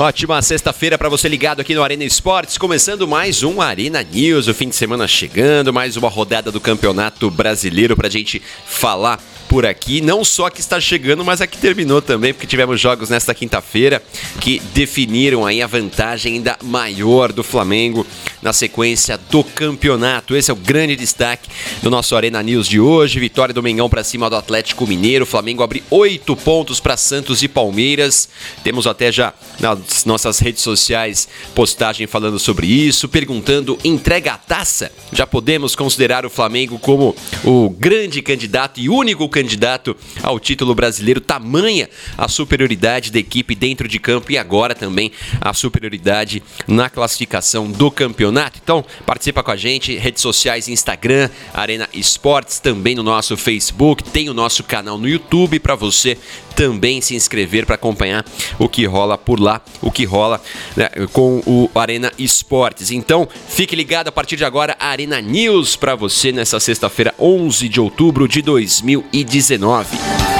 Ótima sexta-feira para você ligado aqui no Arena Esportes, começando mais um Arena News, o fim de semana chegando, mais uma rodada do Campeonato Brasileiro para a gente falar por aqui. Não só que está chegando, mas a que terminou também, porque tivemos jogos nesta quinta-feira que definiram aí a vantagem ainda maior do Flamengo na sequência do campeonato. Esse é o grande destaque do nosso Arena News de hoje. Vitória do Mengão para cima do Atlético Mineiro. O Flamengo abre oito pontos para Santos e Palmeiras. Temos até já nas nossas redes sociais postagem falando sobre isso, perguntando entrega a taça. Já podemos considerar o Flamengo como o grande candidato e único candidato candidato ao título brasileiro, tamanha a superioridade da equipe dentro de campo e agora também a superioridade na classificação do campeonato. Então, participa com a gente, redes sociais, Instagram, Arena Esportes, também no nosso Facebook, tem o nosso canal no YouTube para você também se inscrever para acompanhar o que rola por lá, o que rola né, com o Arena Esportes. Então, fique ligado a partir de agora, Arena News para você nessa sexta-feira, 11 de outubro de 2019.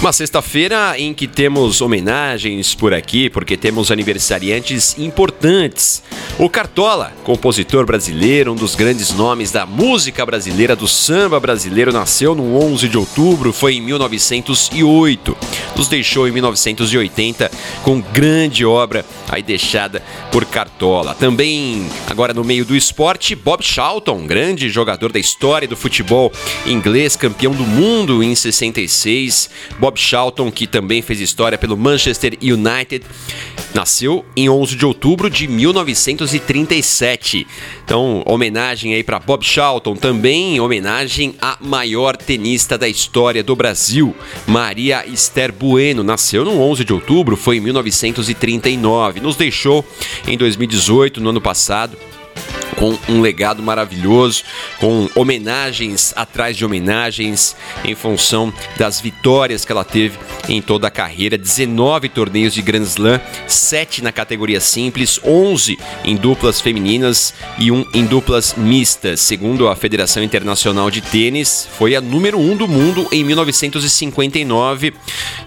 Uma sexta-feira em que temos homenagens por aqui, porque temos aniversariantes importantes. O Cartola, compositor brasileiro, um dos grandes nomes da música brasileira, do samba brasileiro, nasceu no 11 de outubro, foi em 1908. Nos deixou em 1980 com grande obra aí deixada por Cartola. Também, agora no meio do esporte, Bob Charlton, grande jogador da história do futebol inglês, campeão do mundo em 66. Bob Charlton, que também fez história pelo Manchester United, nasceu em 11 de outubro de 1937. Então, homenagem aí para Bob Charlton, também homenagem à maior tenista da história do Brasil, Maria Esther Bueno. Nasceu no 11 de outubro, foi em 1939. Nos deixou em 2018, no ano passado com um legado maravilhoso, com homenagens atrás de homenagens em função das vitórias que ela teve em toda a carreira, 19 torneios de Grand Slam, 7 na categoria simples, 11 em duplas femininas e um em duplas mistas. Segundo a Federação Internacional de Tênis, foi a número 1 um do mundo em 1959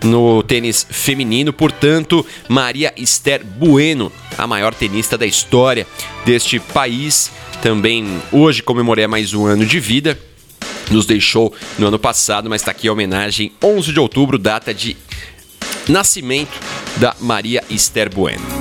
no tênis feminino, portanto, Maria Esther Bueno, a maior tenista da história deste país. Também hoje comemorei mais um ano de vida. Nos deixou no ano passado, mas está aqui a homenagem 11 de outubro, data de nascimento da Maria Esther Bueno.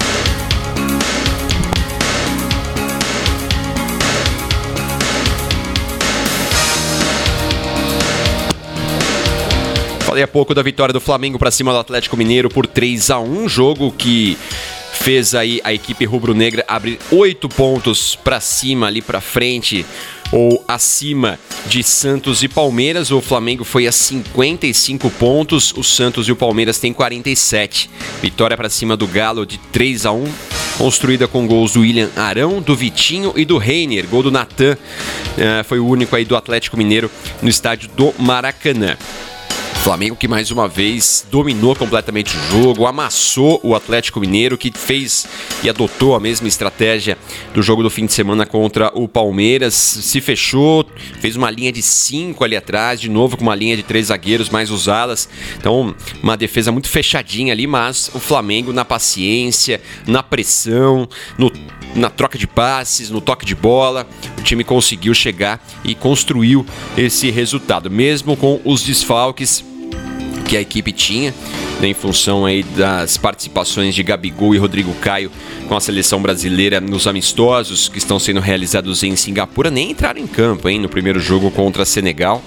Falei há pouco da vitória do Flamengo para cima do Atlético Mineiro por 3 a 1 jogo que fez aí a equipe rubro-negra abrir oito pontos para cima ali para frente ou acima de Santos e Palmeiras. O Flamengo foi a 55 pontos, o Santos e o Palmeiras têm 47. Vitória para cima do Galo de 3 a 1, construída com gols do William Arão, do Vitinho e do Reiner. Gol do Natan uh, foi o único aí do Atlético Mineiro no estádio do Maracanã. Flamengo que mais uma vez dominou completamente o jogo, amassou o Atlético Mineiro, que fez e adotou a mesma estratégia do jogo do fim de semana contra o Palmeiras. Se fechou, fez uma linha de cinco ali atrás, de novo com uma linha de três zagueiros mais usadas. Então, uma defesa muito fechadinha ali, mas o Flamengo na paciência, na pressão, no na troca de passes, no toque de bola, o time conseguiu chegar e construiu esse resultado, mesmo com os desfalques que a equipe tinha, né, em função aí das participações de Gabigol e Rodrigo Caio com a seleção brasileira nos amistosos que estão sendo realizados em Singapura, nem entraram em campo hein, no primeiro jogo contra Senegal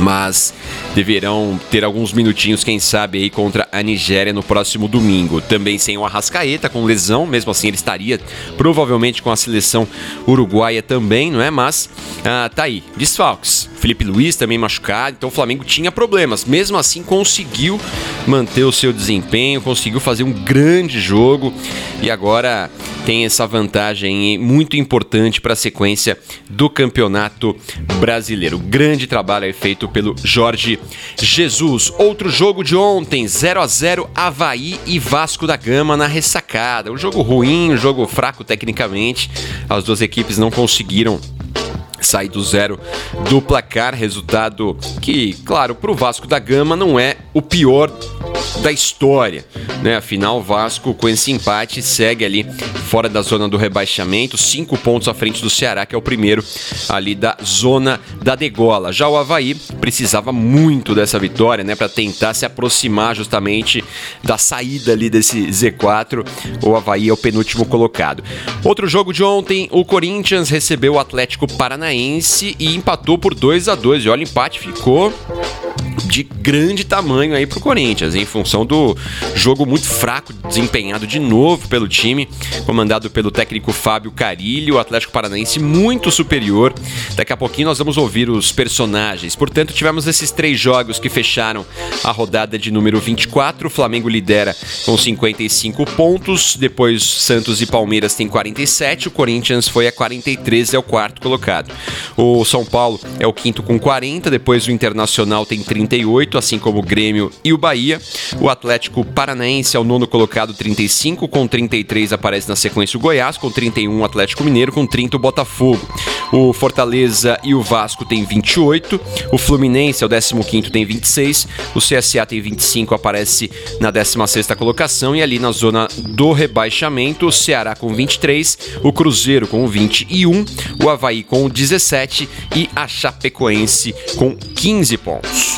mas deverão ter alguns minutinhos, quem sabe, aí contra a Nigéria no próximo domingo. Também sem o Arrascaeta, com lesão, mesmo assim ele estaria provavelmente com a seleção uruguaia também, não é? Mas ah, tá aí, desfalques. Felipe Luiz também machucado, então o Flamengo tinha problemas. Mesmo assim, conseguiu manter o seu desempenho, conseguiu fazer um grande jogo e agora tem essa vantagem muito importante para a sequência do Campeonato Brasileiro. Grande trabalho feito pelo Jorge Jesus. Outro jogo de ontem, 0 a 0 Havaí e Vasco da Gama na ressacada. Um jogo ruim, um jogo fraco tecnicamente. As duas equipes não conseguiram sair do zero do placar, resultado que, claro, para o Vasco da Gama não é o pior da história, né? Afinal, o Vasco com esse empate segue ali fora da zona do rebaixamento, cinco pontos à frente do Ceará, que é o primeiro ali da zona da degola. Já o Havaí precisava muito dessa vitória, né, para tentar se aproximar justamente da saída ali desse Z4. O Havaí é o penúltimo colocado. Outro jogo de ontem, o Corinthians recebeu o Atlético Paranaense e empatou por 2 a 2 E olha, o empate ficou de grande tamanho aí pro Corinthians, em função do jogo muito fraco desempenhado de novo pelo time, comandado pelo técnico Fábio Carilho, o Atlético Paranaense muito superior. Daqui a pouquinho nós vamos ouvir os personagens. Portanto, tivemos esses três jogos que fecharam a rodada de número 24. O Flamengo lidera com 55 pontos, depois Santos e Palmeiras têm 47, o Corinthians foi a 43, é o quarto colocado. O São Paulo é o quinto com 40, depois o Internacional tem 38, assim como o Grêmio e o Bahia. O Atlético Paranaense é o nono colocado, 35, com 33 aparece na sequência o Goiás, com 31 o Atlético Mineiro, com 30 o Botafogo. O Fortaleza e o Vasco tem 28, o Fluminense é o 15 tem 26, o CSA tem 25, aparece na 16 colocação e ali na zona do rebaixamento, o Ceará com 23, o Cruzeiro com 21, o Havaí com 17 e a Chapecoense com 15 pontos.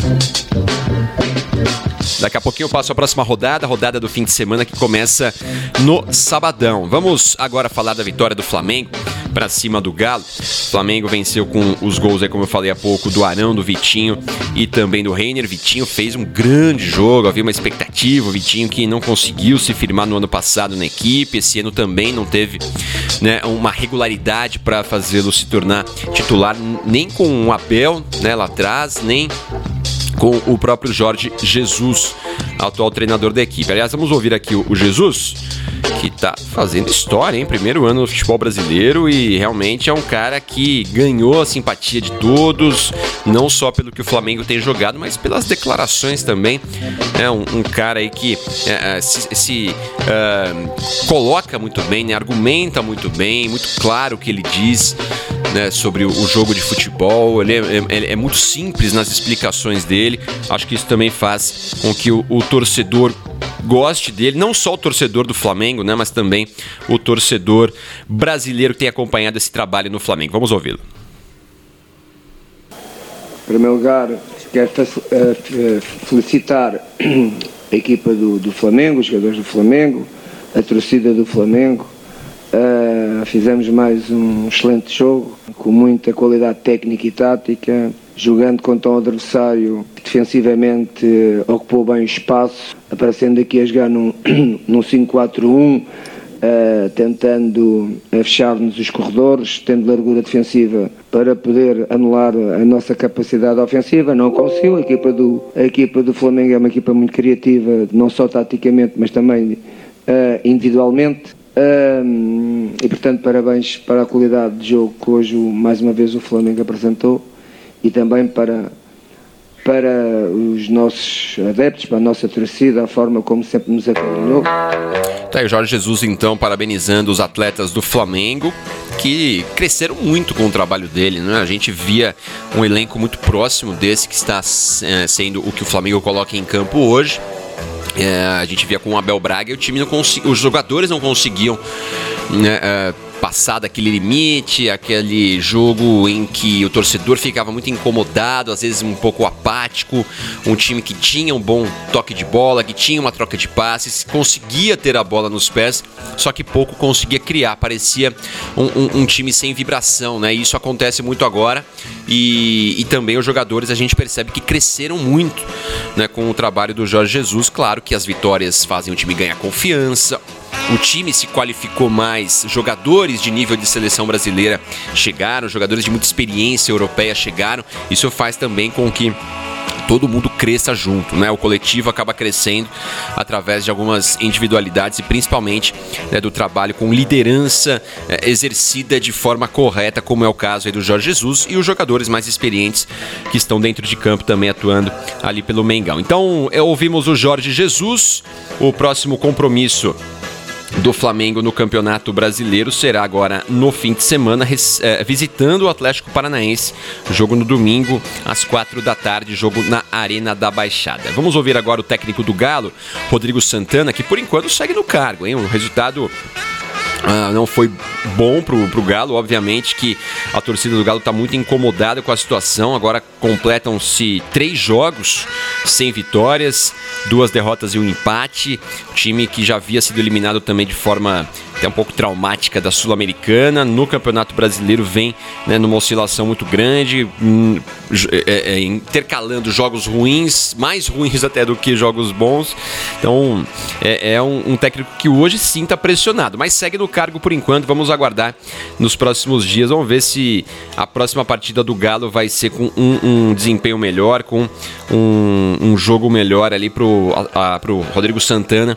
Daqui a pouquinho eu passo a próxima rodada, a rodada do fim de semana que começa no sabadão. Vamos agora falar da vitória do Flamengo para cima do Galo. O Flamengo venceu com os gols aí, como eu falei há pouco, do Arão, do Vitinho e também do Reiner. Vitinho fez um grande jogo, havia uma expectativa. O Vitinho que não conseguiu se firmar no ano passado na equipe, esse ano também não teve né, uma regularidade para fazê-lo se tornar titular, nem com o Abel né, lá atrás, nem com o próprio Jorge Jesus, atual treinador da equipe. Aliás, vamos ouvir aqui o Jesus, que está fazendo história, hein? Primeiro ano no futebol brasileiro e realmente é um cara que ganhou a simpatia de todos, não só pelo que o Flamengo tem jogado, mas pelas declarações também. É um, um cara aí que é, é se, se uh, coloca muito bem, né? argumenta muito bem, muito claro o que ele diz né, sobre o jogo de futebol. Ele é, é, é, muito simples nas explicações dele. Acho que isso também faz com que o, o torcedor goste dele, não só o torcedor do Flamengo, né, mas também o torcedor brasileiro que tem acompanhado esse trabalho no Flamengo. Vamos ouvi-lo. Em primeiro lugar, quero eh, felicitar a equipa do, do Flamengo, os jogadores do Flamengo, a torcida do Flamengo, Uh, fizemos mais um excelente jogo, com muita qualidade técnica e tática, jogando contra um adversário que defensivamente uh, ocupou bem o espaço, aparecendo aqui a jogar num, num 5-4-1, uh, eh, tentando fechar-nos os corredores, tendo largura defensiva para poder anular a nossa capacidade ofensiva. Não conseguiu. A equipa do, a equipa do Flamengo é uma equipa muito criativa, não só taticamente, mas também individualmente e portanto, parabéns para a qualidade de jogo que hoje, mais uma vez, o Flamengo apresentou e também para, para os nossos adeptos, para a nossa torcida, a forma como sempre nos acompanhou. Tá aí o Jorge Jesus, então, parabenizando os atletas do Flamengo que cresceram muito com o trabalho dele, né? A gente via um elenco muito próximo desse que está é, sendo o que o Flamengo coloca em campo hoje. É, a gente via com o Abel Braga e o time não os jogadores não conseguiam né, é, passar daquele limite, aquele jogo em que o torcedor ficava muito incomodado, às vezes um pouco apático, um time que tinha um bom toque de bola, que tinha uma troca de passes, conseguia ter a bola nos pés, só que pouco conseguia criar, parecia um, um, um time sem vibração, né? isso acontece muito agora e, e também os jogadores a gente percebe que cresceram muito né, com o trabalho do Jorge Jesus. Claro que as vitórias fazem o time ganhar confiança, o time se qualificou mais, jogadores de nível de seleção brasileira chegaram, jogadores de muita experiência europeia chegaram. Isso faz também com que todo mundo cresça junto, né? O coletivo acaba crescendo através de algumas individualidades e principalmente né, do trabalho com liderança é, exercida de forma correta, como é o caso do Jorge Jesus e os jogadores mais experientes que estão dentro de campo também atuando ali pelo Mengão. Então, é, ouvimos o Jorge Jesus, o próximo compromisso do Flamengo no Campeonato Brasileiro será agora no fim de semana, é, visitando o Atlético Paranaense. Jogo no domingo, às quatro da tarde, jogo na Arena da Baixada. Vamos ouvir agora o técnico do Galo, Rodrigo Santana, que por enquanto segue no cargo, hein? O resultado Uh, não foi bom pro, pro Galo, obviamente que a torcida do Galo está muito incomodada com a situação. Agora completam-se três jogos sem vitórias, duas derrotas e um empate. Time que já havia sido eliminado também de forma até um pouco traumática da Sul-Americana. No Campeonato Brasileiro vem né, numa oscilação muito grande, hum, é, é, intercalando jogos ruins, mais ruins até do que jogos bons. Então é, é um, um, técnico que hoje sim está pressionado, mas segue no cargo por enquanto. Vamos aguardar nos próximos dias. Vamos ver se a próxima partida do Galo vai ser com um, um desempenho melhor, com um, um jogo melhor ali pro, a, pro Rodrigo Santana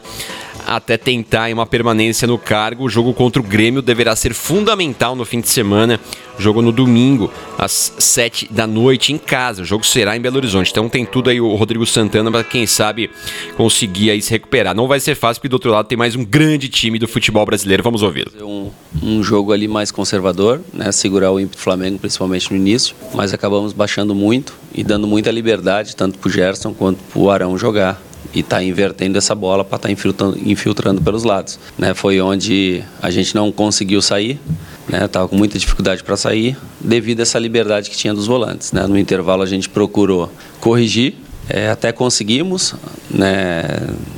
até tentar uma permanência no cargo. O jogo contra o Grêmio deverá ser fundamental no fim de semana. Jogo no domingo, às 7 da noite, em casa. O jogo será em Belo Horizonte. Então tem tudo aí o Rodrigo Santana para quem sabe conseguir aí se recuperar. Não vai ser fácil, porque do outro lado tem mais um grande time do futebol brasileiro. Vamos ouvir. Um, um jogo ali mais conservador, né? Segurar o ímpeto Flamengo, principalmente no início. Mas acabamos baixando muito e dando muita liberdade, tanto para o Gerson quanto para o Arão jogar e está invertendo essa bola para estar tá infiltrando, infiltrando, pelos lados. Né? Foi onde a gente não conseguiu sair, né? com muita dificuldade para sair, devido a essa liberdade que tinha dos volantes. Né? No intervalo a gente procurou corrigir, é, até conseguimos, né?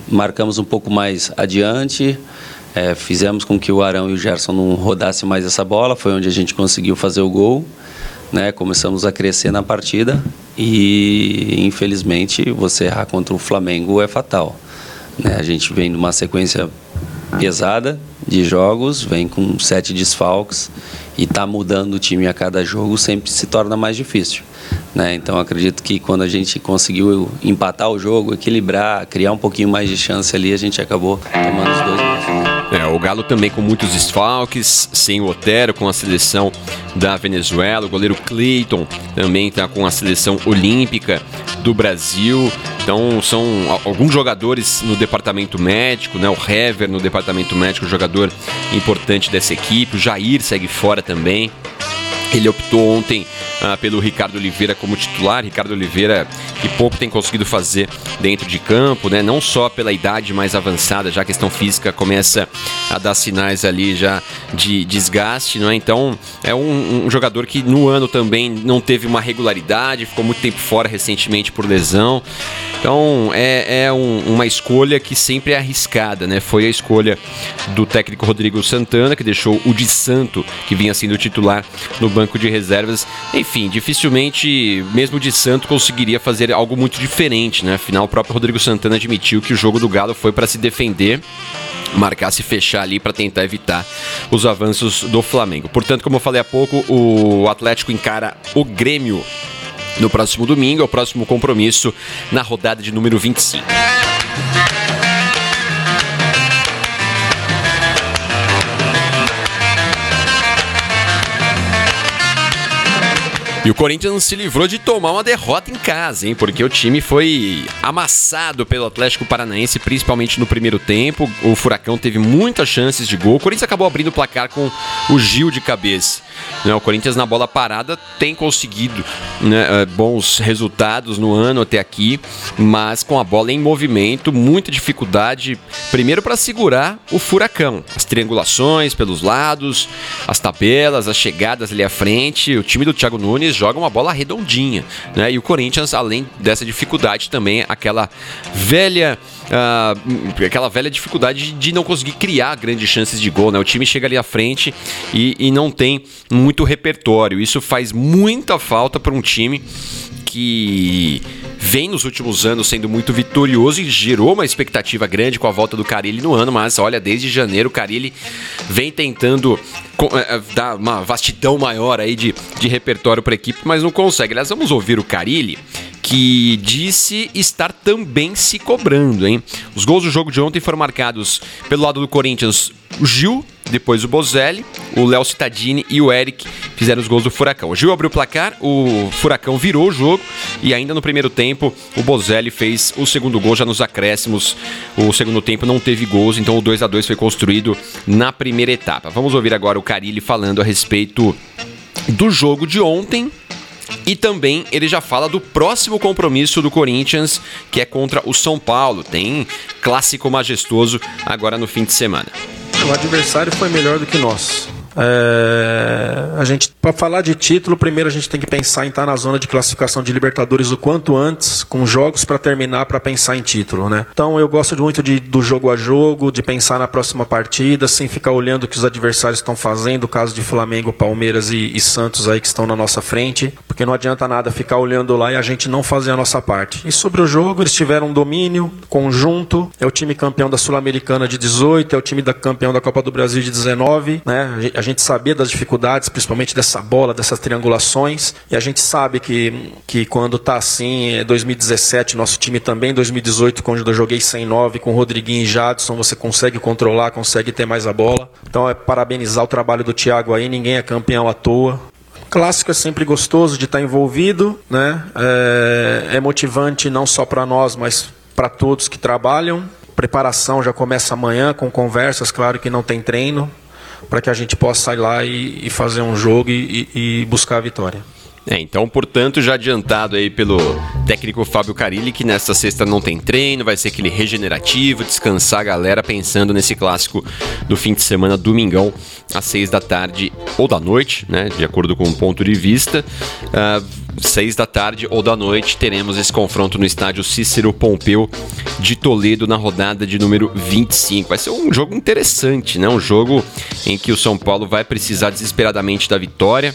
marcamos um pouco mais adiante, é, fizemos com que o Arão e o Gerson não rodassem mais essa bola, foi onde a gente conseguiu fazer o gol né? Começamos a crescer na partida e infelizmente você errar contra o Flamengo é fatal. Né? A gente vem numa sequência pesada de jogos, vem com sete desfalques e está mudando o time a cada jogo sempre se torna mais difícil. Né? Então acredito que quando a gente conseguiu empatar o jogo, equilibrar, criar um pouquinho mais de chance ali, a gente acabou tomando os dois gols. É, o Galo também com muitos desfalques, sem o Otero com a seleção da Venezuela, o goleiro Cleiton também está com a seleção olímpica do Brasil. Então são alguns jogadores no departamento médico, né? O Hever no departamento médico, jogador importante dessa equipe. O Jair segue fora também. Ele optou ontem ah, pelo Ricardo Oliveira como titular. Ricardo Oliveira que pouco tem conseguido fazer dentro de campo, né? Não só pela idade mais avançada, já a questão física começa a dar sinais ali já de desgaste, não é? Então é um, um jogador que no ano também não teve uma regularidade, ficou muito tempo fora recentemente por lesão. Então é, é um, uma escolha que sempre é arriscada, né? Foi a escolha do técnico Rodrigo Santana, que deixou o de Santo, que vinha sendo titular no banco de reservas. Enfim, dificilmente, mesmo de Santo, conseguiria fazer algo muito diferente, né? Afinal, o próprio Rodrigo Santana admitiu que o jogo do Galo foi para se defender marcar, se fechar ali para tentar evitar os avanços do Flamengo. Portanto, como eu falei há pouco, o Atlético encara o Grêmio no próximo domingo, é o próximo compromisso na rodada de número 25. E o Corinthians se livrou de tomar uma derrota em casa, hein? Porque o time foi amassado pelo Atlético Paranaense, principalmente no primeiro tempo. O Furacão teve muitas chances de gol. O Corinthians acabou abrindo o placar com o Gil de cabeça. Né? O Corinthians na bola parada tem conseguido né, eh, bons resultados no ano até aqui, mas com a bola em movimento, muita dificuldade. Primeiro para segurar o Furacão, as triangulações pelos lados, as tabelas, as chegadas ali à frente. O time do Thiago Nunes jogam uma bola redondinha, né? E o Corinthians, além dessa dificuldade, também aquela velha Uh, aquela velha dificuldade de não conseguir criar grandes chances de gol, né? O time chega ali à frente e, e não tem muito repertório. Isso faz muita falta para um time que vem nos últimos anos sendo muito vitorioso e gerou uma expectativa grande com a volta do Carilli no ano, mas olha, desde janeiro o Carilli vem tentando é, é, dar uma vastidão maior aí de, de repertório para a equipe, mas não consegue. Aliás, vamos ouvir o Carilli que disse estar também se cobrando, hein? Os gols do jogo de ontem foram marcados pelo lado do Corinthians, o Gil, depois o Bozelli, o Léo Cittadini e o Eric fizeram os gols do Furacão. O Gil abriu o placar, o Furacão virou o jogo e ainda no primeiro tempo o Bozelli fez o segundo gol já nos acréscimos. O segundo tempo não teve gols, então o 2 a 2 foi construído na primeira etapa. Vamos ouvir agora o Carilli falando a respeito do jogo de ontem e também ele já fala do próximo compromisso do Corinthians, que é contra o São Paulo. Tem clássico majestoso agora no fim de semana. O adversário foi melhor do que nós. É, a gente, para falar de título, primeiro a gente tem que pensar em estar na zona de classificação de Libertadores o quanto antes, com jogos para terminar para pensar em título, né? Então eu gosto muito de, do jogo a jogo, de pensar na próxima partida, sem ficar olhando o que os adversários estão fazendo, o caso de Flamengo, Palmeiras e, e Santos aí que estão na nossa frente, porque não adianta nada ficar olhando lá e a gente não fazer a nossa parte. E sobre o jogo, eles tiveram um domínio conjunto, é o time campeão da Sul-Americana de 18, é o time da campeão da Copa do Brasil de 19, né? A gente sabia das dificuldades, principalmente dessa bola, dessas triangulações, e a gente sabe que, que quando tá assim, 2017, é nosso time também, 2018, quando eu joguei 109 com Rodriguinho e Jadson, você consegue controlar, consegue ter mais a bola. Então é parabenizar o trabalho do Thiago aí, ninguém é campeão à toa. Clássico é sempre gostoso de estar envolvido, né? É, é motivante não só para nós, mas para todos que trabalham. Preparação já começa amanhã com conversas, claro que não tem treino, para que a gente possa sair lá e, e fazer um jogo e, e buscar a vitória. É, então, portanto, já adiantado aí pelo técnico Fábio Carilli que nesta sexta não tem treino, vai ser aquele regenerativo, descansar a galera pensando nesse clássico do fim de semana, domingão, às seis da tarde ou da noite, né? De acordo com o ponto de vista. Uh, seis da tarde ou da noite, teremos esse confronto no estádio Cícero Pompeu de Toledo na rodada de número 25. Vai ser um jogo interessante, né? Um jogo em que o São Paulo vai precisar desesperadamente da vitória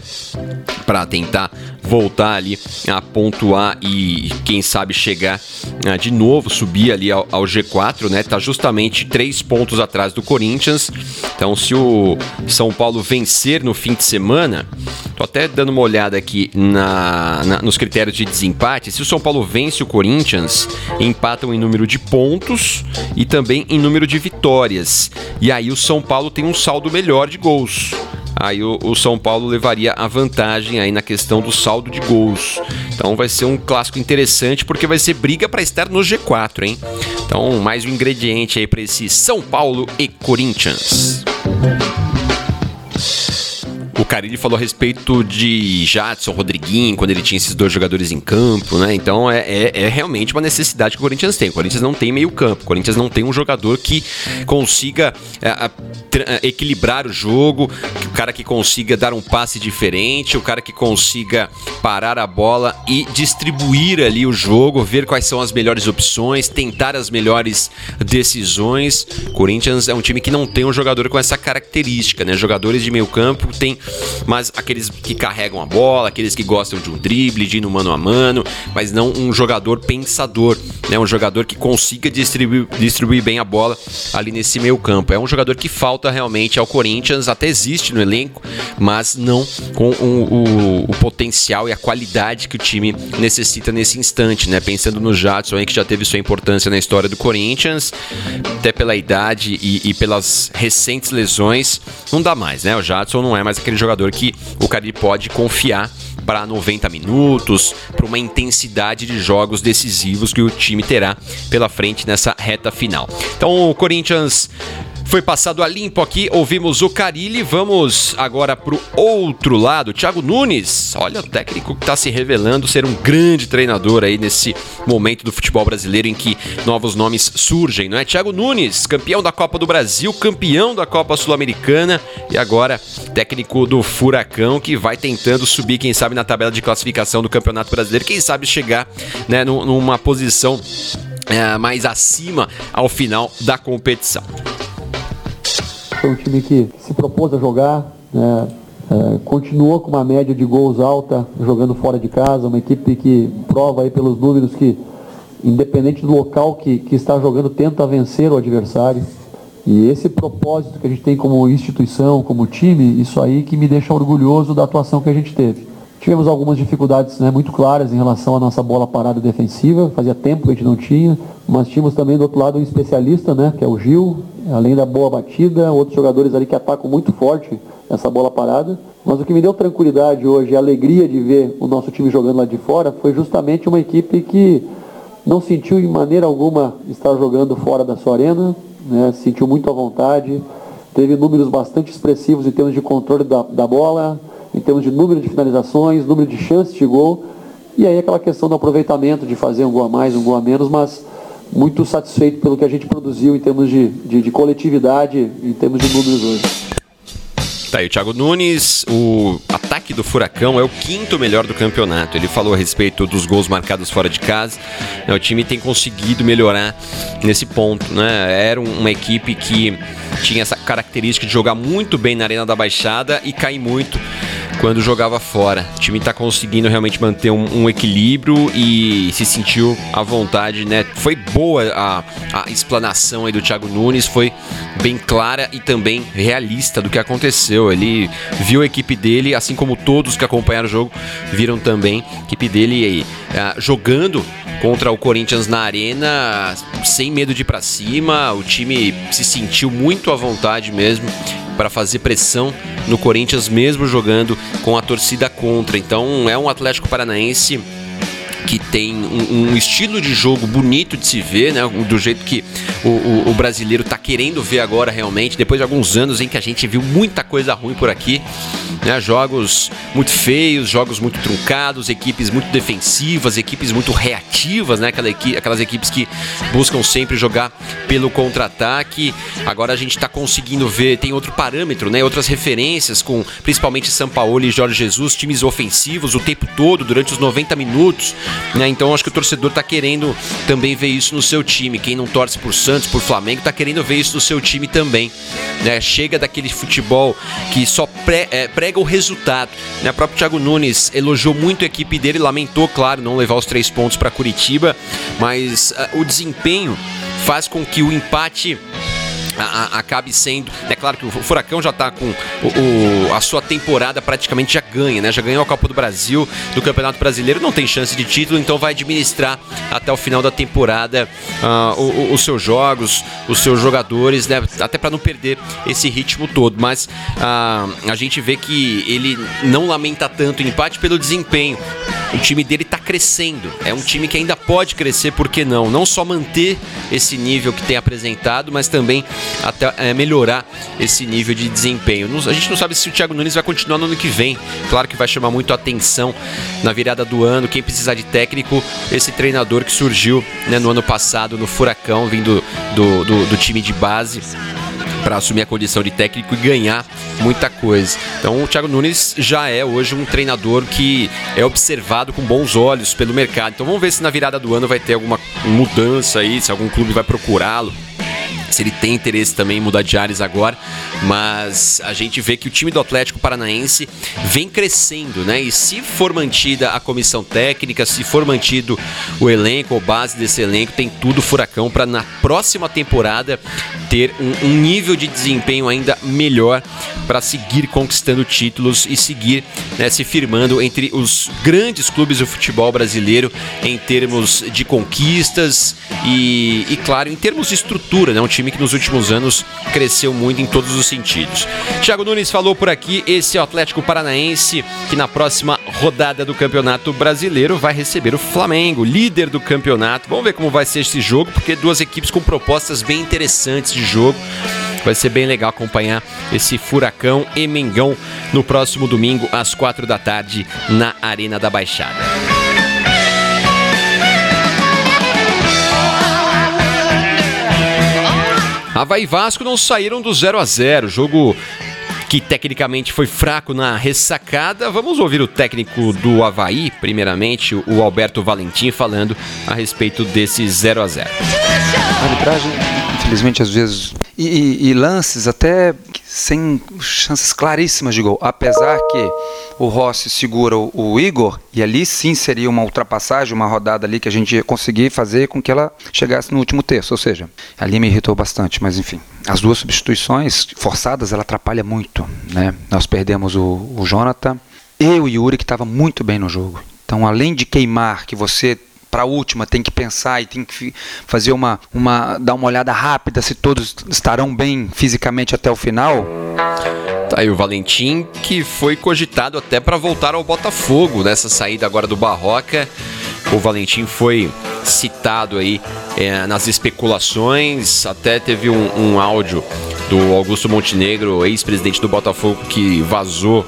para tentar voltar ali a pontuar e quem sabe chegar uh, de novo, subir ali ao, ao, G4, né? Tá justamente três pontos atrás do Corinthians. Então, se o São Paulo vencer no fim de semana, tô até dando uma olhada aqui na, na, nos critérios de desempate. Se o São Paulo vence o Corinthians, empatam em número de pontos e também em número de vitórias. E aí o São Paulo tem um saldo melhor de gols aí o, o, São Paulo levaria a vantagem aí na questão do saldo de gols. Então vai ser um clássico interessante porque vai ser briga para estar no G4, hein? Então mais um ingrediente aí para esse São Paulo e Corinthians. Carilli falou a respeito de Jadson, Rodriguinho, quando ele tinha esses dois jogadores em campo, né? Então é, é, é, realmente uma necessidade que o Corinthians tem. O Corinthians não tem meio campo. O Corinthians não tem um jogador que consiga é, equilibrar o jogo, o cara que consiga dar um passe diferente, o cara que consiga parar a bola e distribuir ali o jogo, ver quais são as melhores opções, tentar as melhores decisões. O Corinthians é um time que não tem um jogador com essa característica, né? Jogadores de meio campo tem mas aqueles que carregam a bola, aqueles que gostam de um drible, de ir no mano a mano, mas não um jogador pensador, né? Um jogador que consiga distribuir, distribuir bem a bola ali nesse meio campo. É um jogador que falta realmente ao Corinthians, até existe no elenco, mas não com o, o, o potencial e a qualidade que o time necessita nesse instante, né? Pensando no Jadson que já teve sua importância na história do Corinthians, até pela idade e, e pelas recentes lesões, não dá mais, né? O Jadson não é mais aquele jogador que o Cari pode confiar para 90 minutos, para uma intensidade de jogos decisivos que o time terá pela frente nessa reta final. Então o Corinthians foi passado a limpo aqui, ouvimos o Carilli. Vamos agora para o outro lado. Thiago Nunes, olha o técnico que está se revelando ser um grande treinador aí nesse momento do futebol brasileiro em que novos nomes surgem, não é? Thiago Nunes, campeão da Copa do Brasil, campeão da Copa Sul-Americana e agora técnico do Furacão que vai tentando subir, quem sabe, na tabela de classificação do Campeonato Brasileiro, quem sabe chegar né, numa posição é, mais acima ao final da competição. Foi um time que se propôs a jogar, né? é, continuou com uma média de gols alta, jogando fora de casa, uma equipe que prova aí pelos números que, independente do local que, que está jogando, tenta vencer o adversário. E esse propósito que a gente tem como instituição, como time, isso aí que me deixa orgulhoso da atuação que a gente teve. Tivemos algumas dificuldades né, muito claras em relação à nossa bola parada defensiva, fazia tempo que a gente não tinha, mas tínhamos também do outro lado um especialista, né, que é o Gil, além da boa batida, outros jogadores ali que atacam muito forte essa bola parada. Mas o que me deu tranquilidade hoje e alegria de ver o nosso time jogando lá de fora foi justamente uma equipe que não sentiu em maneira alguma estar jogando fora da sua arena, né? sentiu muito à vontade, teve números bastante expressivos em termos de controle da, da bola, em termos de número de finalizações, número de chances de gol, e aí aquela questão do aproveitamento, de fazer um gol a mais, um gol a menos, mas muito satisfeito pelo que a gente produziu em termos de, de, de coletividade, em termos de números hoje. Tá aí o Thiago Nunes, o ataque do Furacão é o quinto melhor do campeonato. Ele falou a respeito dos gols marcados fora de casa. É, o time tem conseguido melhorar nesse ponto, né? Era uma equipe que tinha essa característica de jogar muito bem na Arena da Baixada e cair muito quando jogava fora. O time está conseguindo realmente manter um, um, equilíbrio e se sentiu à vontade, né? Foi boa a, a explanação aí do Thiago Nunes, foi bem clara e também realista do que aconteceu. Ele viu a equipe dele, assim como todos que acompanharam o jogo viram também a equipe dele aí, uh, jogando contra o Corinthians na arena, sem medo de ir para cima. O time se sentiu muito à vontade mesmo para fazer pressão no Corinthians, mesmo jogando com a torcida contra. Então é um Atlético Paranaense que tem um, um, estilo de jogo bonito de se ver, né? Do jeito que o, o, o brasileiro está querendo ver agora realmente, depois de alguns anos em que a gente viu muita coisa ruim por aqui, né? Jogos muito feios, jogos muito truncados, equipes muito defensivas, equipes muito reativas, né? Aquela equi aquelas equipes que buscam sempre jogar pelo contra-ataque. Agora a gente está conseguindo ver, tem outro parâmetro, né? Outras referências com principalmente São Paulo e Jorge Jesus, times ofensivos o tempo todo durante os 90 minutos. Né? Então acho que o torcedor está querendo também ver isso no seu time. Quem não torce por Santos, por Flamengo, está querendo ver isso no seu time também. Né? Chega daquele futebol que só pré, é, prega o resultado. Né? O próprio Thiago Nunes elogiou muito a equipe dele, lamentou, claro, não levar os três pontos para Curitiba, mas uh, o desempenho faz com que o empate a, acabe sendo. É claro que o Furacão já está com o, o, a sua temporada praticamente já ganha, né? Já ganhou a Copa do Brasil, do Campeonato Brasileiro, não tem chance de título, então vai administrar até o final da temporada uh, os seus jogos, os seus jogadores, né? Até para não perder esse ritmo todo. Mas uh, a gente vê que ele não lamenta tanto o empate pelo desempenho. O time dele está crescendo. É um time que ainda pode crescer, por que não? Não só manter esse nível que tem apresentado, mas também até é, melhorar esse nível de desempenho. A gente não sabe se o Thiago Nunes vai continuar no ano que vem. Claro que vai chamar muito atenção na virada do ano. Quem precisar de técnico, esse treinador que surgiu né, no ano passado no Furacão, vindo do, do, do time de base para assumir a condição de técnico e ganhar muita coisa. Então o Thiago Nunes já é hoje um treinador que é observado com bons olhos pelo mercado. Então vamos ver se na virada do ano vai ter alguma mudança aí, se algum clube vai procurá-lo se ele tem interesse também em mudar de áreas agora, mas a gente vê que o time do Atlético Paranaense vem crescendo, né? E se for mantida a comissão técnica, se for mantido o elenco ou base desse elenco, tem tudo furacão para na próxima temporada ter um, um, nível de desempenho ainda melhor para seguir conquistando títulos e seguir né, se firmando entre os grandes clubes do futebol brasileiro em termos de conquistas e, e claro, em termos de estrutura, né? Um time que nos últimos anos cresceu muito em todos os sentidos. Thiago Nunes falou por aqui, esse é o Atlético Paranaense que na próxima rodada do Campeonato Brasileiro vai receber o Flamengo, líder do campeonato. Vamos ver como vai ser esse jogo, porque duas equipes com propostas bem interessantes de jogo. Vai ser bem legal acompanhar esse Furacão e Mengão no próximo domingo às quatro da tarde na Arena da Baixada. Havaí e Vasco não saíram do 0 a 0 Jogo que tecnicamente foi fraco na ressacada. Vamos ouvir o técnico do Havaí, primeiramente, o Alberto Valentim, falando a respeito desse 0 a 0 A arbitragem, infelizmente, às vezes. E, e, e lances até sem chances claríssimas de gol. Apesar que o Rossi segura o, o, Igor, e ali sim seria uma ultrapassagem, uma rodada ali que a gente ia conseguir fazer com que ela chegasse no último terço. Ou seja, ali me irritou bastante, mas enfim. As duas substituições forçadas, ela atrapalha muito. Né? Nós perdemos o, o Jonathan e o Yuri, que estava muito bem no jogo. Então, além de queimar, que você para a última, tem que pensar e tem que fazer uma, uma dar uma olhada rápida se todos estarão bem fisicamente até o final? Tá aí o Valentim, que foi cogitado até para voltar ao Botafogo nessa saída agora do Barroca. O Valentim foi citado aí é, nas especulações, até teve um, um áudio do Augusto Montenegro, ex-presidente do Botafogo, que vazou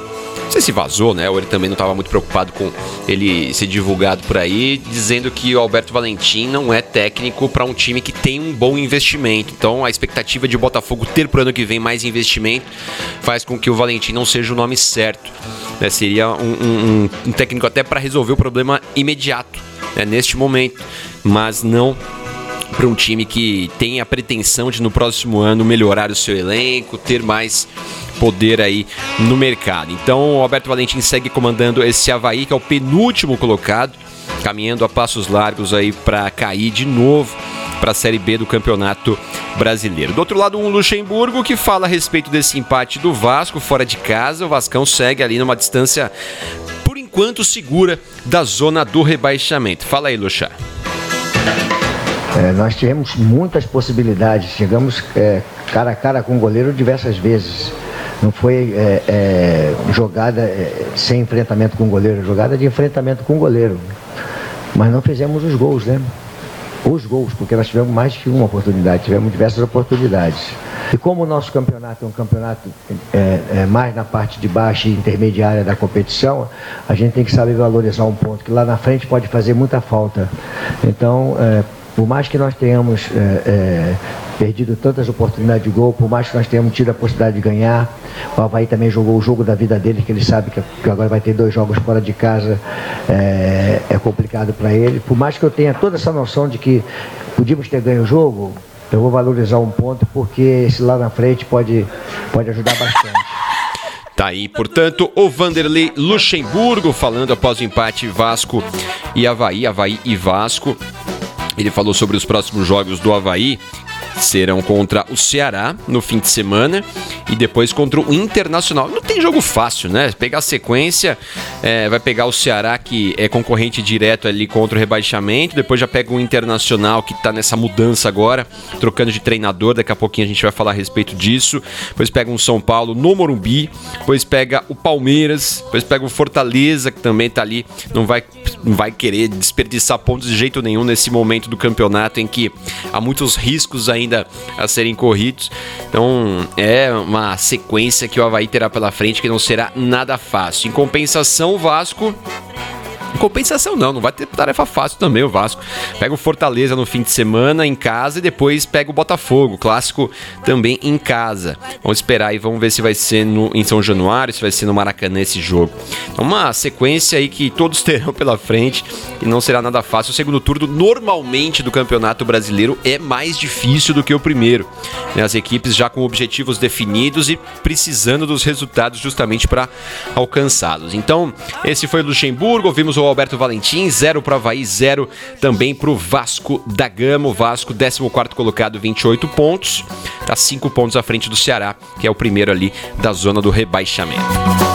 não sei se vazou, né? Ou ele também não estava muito preocupado com ele ser divulgado por aí, dizendo que o Alberto Valentim não é técnico para um time que tem um bom investimento. Então a expectativa de o Botafogo ter para o ano que vem mais investimento faz com que o Valentim não seja o nome certo. Né? Seria um, um, um técnico até para resolver o problema imediato, né? neste momento, mas não para um time que tem a pretensão de no próximo ano melhorar o seu elenco, ter mais poder aí no mercado. Então o Alberto Valentim segue comandando esse Havaí, que é o penúltimo colocado, caminhando a passos largos aí para cair de novo para a Série B do Campeonato Brasileiro. Do outro lado, um Luxemburgo que fala a respeito desse empate do Vasco fora de casa. O Vascão segue ali numa distância, por enquanto, segura da zona do rebaixamento. Fala aí, Luxa. É, nós tivemos muitas possibilidades, chegamos é, cara a cara com o goleiro diversas vezes. Não foi é, é, jogada é, sem enfrentamento com o goleiro, jogada de enfrentamento com o goleiro. Mas não fizemos os gols, né? Os gols, porque nós tivemos mais que uma oportunidade, tivemos diversas oportunidades. E como o nosso campeonato é um campeonato é, é, mais na parte de baixo e intermediária da competição, a gente tem que saber valorizar um ponto que lá na frente pode fazer muita falta. Então, é, por mais que nós tenhamos é, é, perdido tantas oportunidades de gol, por mais que nós tenhamos tido a possibilidade de ganhar, o Havaí também jogou o jogo da vida dele, que ele sabe que, agora vai ter dois jogos fora de casa, é, é complicado para ele. Por mais que eu tenha toda essa noção de que podíamos ter ganho o jogo, eu vou valorizar um ponto, porque esse lá na frente pode, pode ajudar bastante. Tá aí, portanto, o Vanderlei Luxemburgo falando após o empate Vasco e Havaí, Havaí e Vasco. Ele falou sobre os próximos jogos do Havaí, serão contra o Ceará no fim de semana e depois contra o Internacional. Não tem jogo fácil, né? Pegar a sequência, é, vai pegar o Ceará, que é concorrente direto ali contra o rebaixamento, depois já pega o Internacional, que tá nessa mudança agora, trocando de treinador, daqui a pouquinho a gente vai falar a respeito disso. Depois pega um São Paulo no Morumbi, depois pega o Palmeiras, depois pega o Fortaleza, que também tá ali, não vai, vai querer desperdiçar pontos de jeito nenhum nesse momento do campeonato em que há muitos riscos ainda a serem corridos. Então é uma sequência que o Havaí terá pela frente que não será nada fácil. Em compensação, o Vasco Compensação não, não vai ter tarefa fácil também o Vasco. Pega o Fortaleza no fim de semana em casa e depois pega o Botafogo, clássico também em casa. Vamos esperar e vamos ver se vai ser no, em São Januário, se vai ser no Maracanã esse jogo. Então, uma sequência aí que todos terão pela frente e não será nada fácil. O segundo turno normalmente do Campeonato Brasileiro é mais difícil do que o primeiro. Né? As equipes já com objetivos definidos e precisando dos resultados justamente para alcançá-los. Então, esse foi o Luxemburgo, ouvimos o Alberto Valentim, 0 para o Havaí, 0 também para o Vasco da Gama. O Vasco, 14 colocado, 28 pontos. Está 5 pontos à frente do Ceará, que é o primeiro ali da zona do rebaixamento.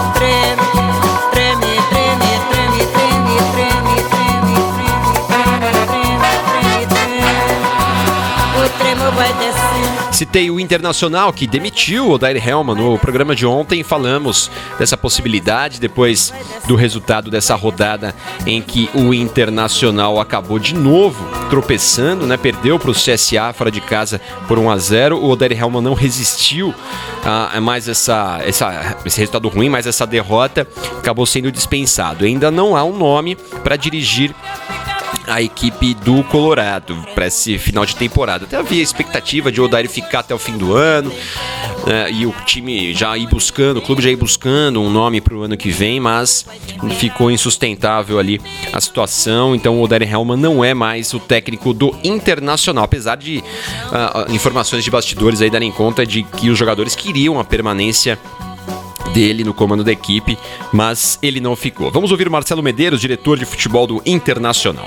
Citei o Internacional que demitiu o Odair Helman no programa de ontem. Falamos dessa possibilidade depois do resultado dessa rodada em que o Internacional acabou de novo tropeçando, né? Perdeu para o CSA fora de casa por 1 a 0. O Odair Helman não resistiu a mais essa, essa, esse resultado ruim, mas essa derrota acabou sendo dispensado. Ainda não há um nome para dirigir a equipe do Colorado para esse final de temporada. Até havia expectativa de Odair ficar até o fim do ano né, e o time já ir buscando, o clube já ir buscando um nome para o ano que vem, mas ficou insustentável ali a situação. Então o Odair Helman não é mais o técnico do Internacional, apesar de uh, informações de bastidores aí darem conta de que os jogadores queriam a permanência dele no comando da equipe, mas ele não ficou. Vamos ouvir o Marcelo Medeiros, diretor de futebol do Internacional.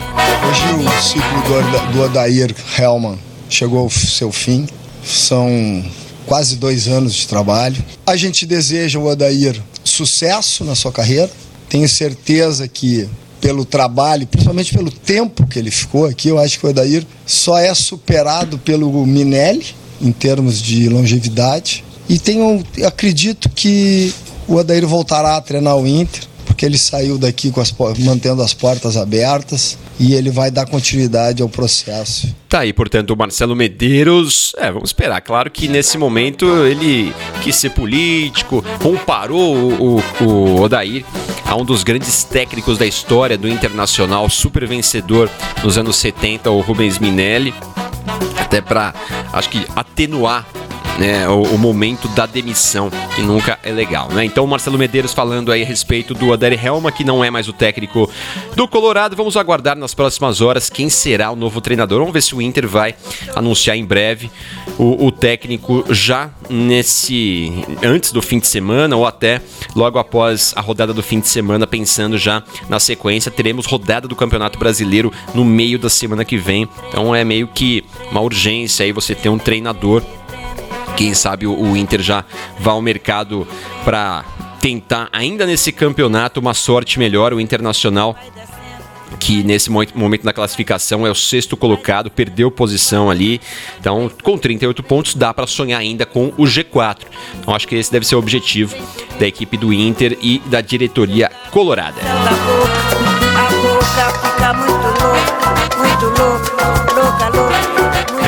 Hoje o ciclo do Odair Hellman chegou ao seu fim. São quase dois anos de trabalho. A gente deseja o Odair sucesso na sua carreira. Tenho certeza que pelo trabalho, principalmente pelo tempo que ele ficou aqui. Eu acho que o Odair só é superado pelo Minelli em termos de longevidade. E tenho, acredito que o Odair voltará a treinar o Inter, porque ele saiu daqui as, mantendo as portas abertas e ele vai dar continuidade ao processo. Tá aí, portanto, o Marcelo Medeiros. É, vamos esperar. Claro que nesse momento ele quis ser político, comparou o, o, o Odair a um dos grandes técnicos da história do Internacional, super vencedor nos anos 70, o Rubens Minelli. Até para, acho que, atenuar né, o, o, momento da demissão, que nunca é legal, né? Então, Marcelo Medeiros falando aí a respeito do Adair Helma, que não é mais o técnico do Colorado. Vamos aguardar nas próximas horas quem será o novo treinador. Vamos ver se o Inter vai anunciar em breve o, o técnico já nesse antes do fim de semana ou até logo após a rodada do fim de semana, pensando já na sequência, teremos rodada do Campeonato Brasileiro no meio da semana que vem. Então é meio que uma urgência aí você ter um treinador quem sabe o, Inter já vá ao mercado para tentar, ainda nesse campeonato, uma sorte melhor. O Internacional que nesse momento da classificação é o sexto colocado, perdeu posição ali. Então, com 38 pontos, dá para sonhar ainda com o G4. Então, acho que esse deve ser o objetivo da equipe do Inter e da diretoria colorada. A boca fica muito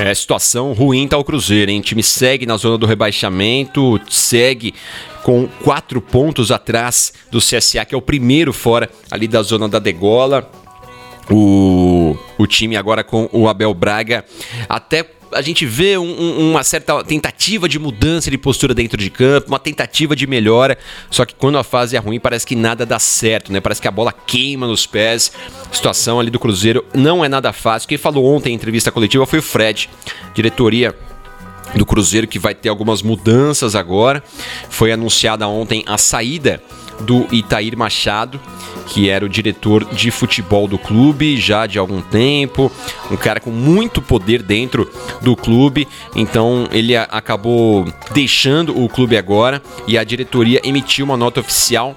É, situação ruim tá o Cruzeiro, hein? O time segue na zona do rebaixamento, segue com quatro pontos atrás do CSA, que é o primeiro fora ali da zona da degola. O, o time agora com o Abel Braga até a gente vê um, um, uma certa tentativa de mudança de postura dentro de campo, uma tentativa de melhora, só que quando a fase é ruim parece que nada dá certo, né? Parece que a bola queima nos pés. A situação ali do Cruzeiro não é nada fácil. Quem falou ontem em entrevista coletiva foi o Fred, diretoria do Cruzeiro que vai ter algumas mudanças agora. Foi anunciada ontem a saída do Itair Machado, que era o diretor de futebol do clube já de algum tempo, um cara com muito poder dentro do clube. Então ele acabou deixando o clube agora e a diretoria emitiu uma nota oficial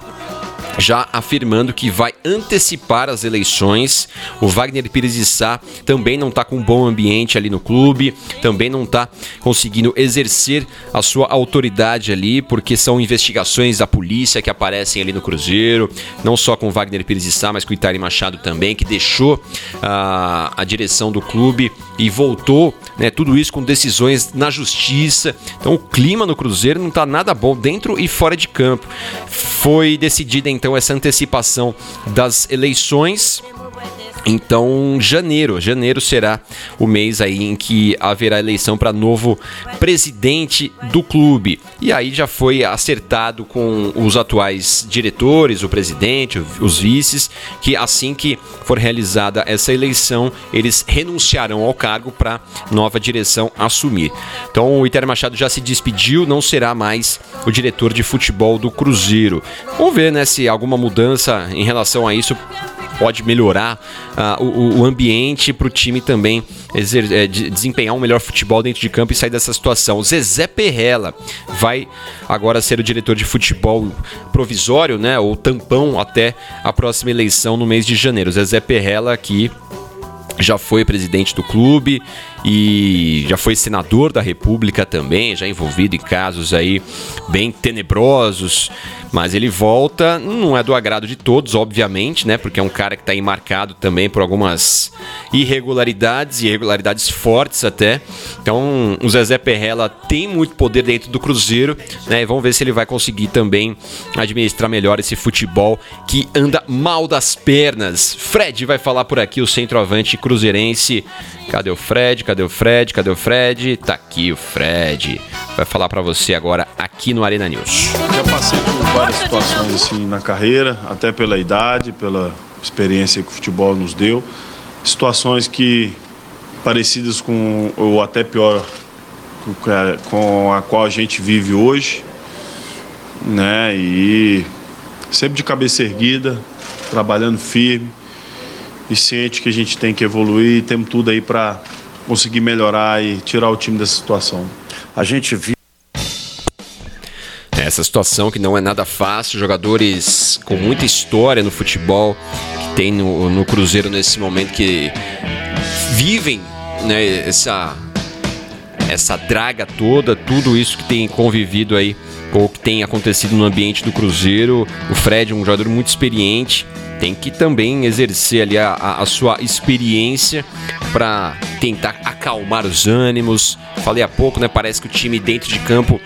já afirmando que vai antecipar as eleições. O Wagner Pires de Sá também não está com um bom ambiente ali no clube, também não está conseguindo exercer a sua autoridade ali, porque são investigações da polícia que aparecem ali no Cruzeiro, não só com o Wagner Pires de Sá, mas com o Itari Machado também, que deixou a, a direção do clube e voltou, né, tudo isso com decisões na justiça. Então o clima no Cruzeiro não está nada bom dentro e fora de campo. Foi decidida então essa antecipação das eleições então, janeiro, janeiro será o mês aí em que haverá eleição para novo presidente do clube. E aí já foi acertado com os atuais diretores, o presidente, os vices, que assim que for realizada essa eleição, eles renunciarão ao cargo para nova direção assumir. Então, o Iter Machado já se despediu, não será mais o diretor de futebol do Cruzeiro. Vamos ver, né, se alguma mudança em relação a isso pode melhorar uh, o, o, ambiente para o time também exer, é, desempenhar um melhor futebol dentro de campo e sair dessa situação. O Zezé Perrella vai agora ser o diretor de futebol provisório, né, ou tampão até a próxima eleição no mês de janeiro. O Zezé Perrella aqui já foi presidente do clube e já foi senador da República também, já envolvido em casos aí bem tenebrosos, mas ele volta, não é do agrado de todos, obviamente, né? Porque é um cara que está aí marcado também por algumas irregularidades, irregularidades fortes até. Então, o Zezé Perrella tem muito poder dentro do Cruzeiro, né? E vamos ver se ele vai conseguir também administrar melhor esse futebol que anda mal das pernas. Fred vai falar por aqui, o centroavante cruzeirense. Cadê o Fred? Cadê o Fred? Cadê o Fred? Tá aqui o Fred. Vai falar para você agora aqui no Arena News. Já passei por várias situações assim na carreira, até pela idade, pela experiência que o futebol nos deu. Situações que parecidas com, ou até pior, com a qual a gente vive hoje, né? E sempre de cabeça erguida, trabalhando firme e ciente que a gente tem que evoluir e temos tudo aí para conseguir melhorar e tirar o time dessa situação. A gente viu essa situação que não é nada fácil, jogadores com muita história no futebol, que tem no, no Cruzeiro nesse momento que vivem né, essa, essa draga toda, tudo isso que tem convivido aí, ou que tem acontecido no ambiente do Cruzeiro. O Fred, um jogador muito experiente, tem que também exercer ali a, a, a sua experiência para tentar acalmar os ânimos. Falei há pouco, né? Parece que o time dentro de campo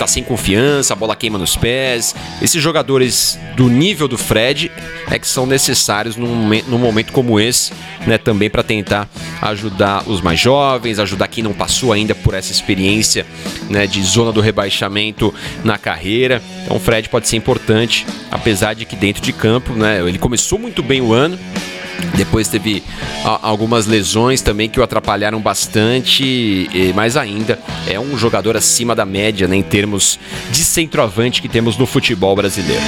tá sem confiança, a bola queima nos pés. Esses jogadores do nível do Fred é que são necessários num, num momento como esse, né? Também para tentar ajudar os mais jovens, ajudar quem não passou ainda por essa experiência, né? De zona do rebaixamento na carreira. Então o Fred pode ser importante, apesar de que dentro de campo, né? Ele começou muito bem o ano. Depois teve algumas lesões também que o atrapalharam bastante, mas ainda é um jogador acima da média né, em termos de centroavante que temos no futebol brasileiro.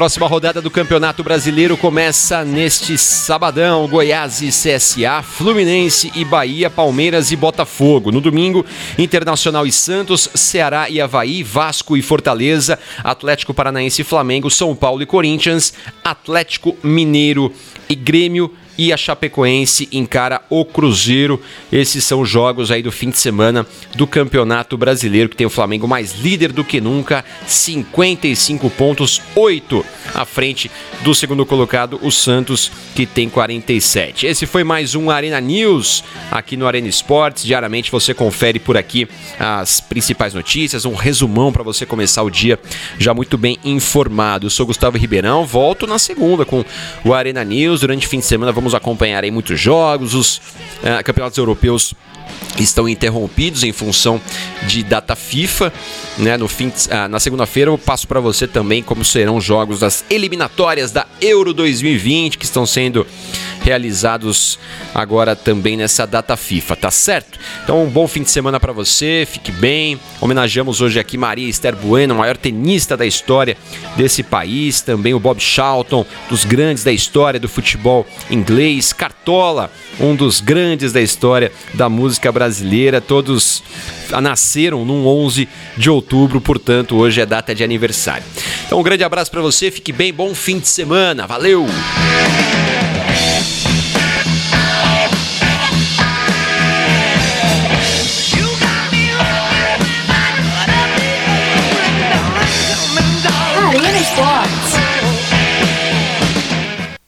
Próxima rodada do Campeonato Brasileiro começa neste sabadão. Goiás e CSA, Fluminense e Bahia, Palmeiras e Botafogo. No domingo, Internacional e Santos, Ceará e Havaí, Vasco e Fortaleza, Atlético Paranaense e Flamengo, São Paulo e Corinthians, Atlético Mineiro e Grêmio e a Chapecoense encara o Cruzeiro. Esses são os jogos aí do fim de semana do Campeonato Brasileiro, que tem o Flamengo mais líder do que nunca, 55 pontos, 8 à frente do segundo colocado, o Santos, que tem 47. Esse foi mais um Arena News aqui no Arena Esportes. Diariamente você confere por aqui as principais notícias, um resumão para você começar o dia já muito bem informado. Eu sou Gustavo Ribeirão, volto na segunda com o Arena News. Durante o fim de semana vamos acompanhar aí muitos jogos, os uh, campeonatos europeus estão interrompidos em função de data FIFA. Né? No fim, ah, na segunda-feira eu passo para você também como serão os jogos das eliminatórias da Euro 2020 que estão sendo realizados agora também nessa data FIFA, tá certo? Então, um bom fim de semana para você, fique bem. Homenageamos hoje aqui Maria Esther Bueno, maior tenista da história desse país, também o Bob Charlton, dos grandes da história do futebol inglês, Cartola, um dos grandes da história da música brasileira, todos nasceram no 11 de outubro, portanto, hoje é data de aniversário. Então, um grande abraço para você, fique bem, bom fim de semana, valeu!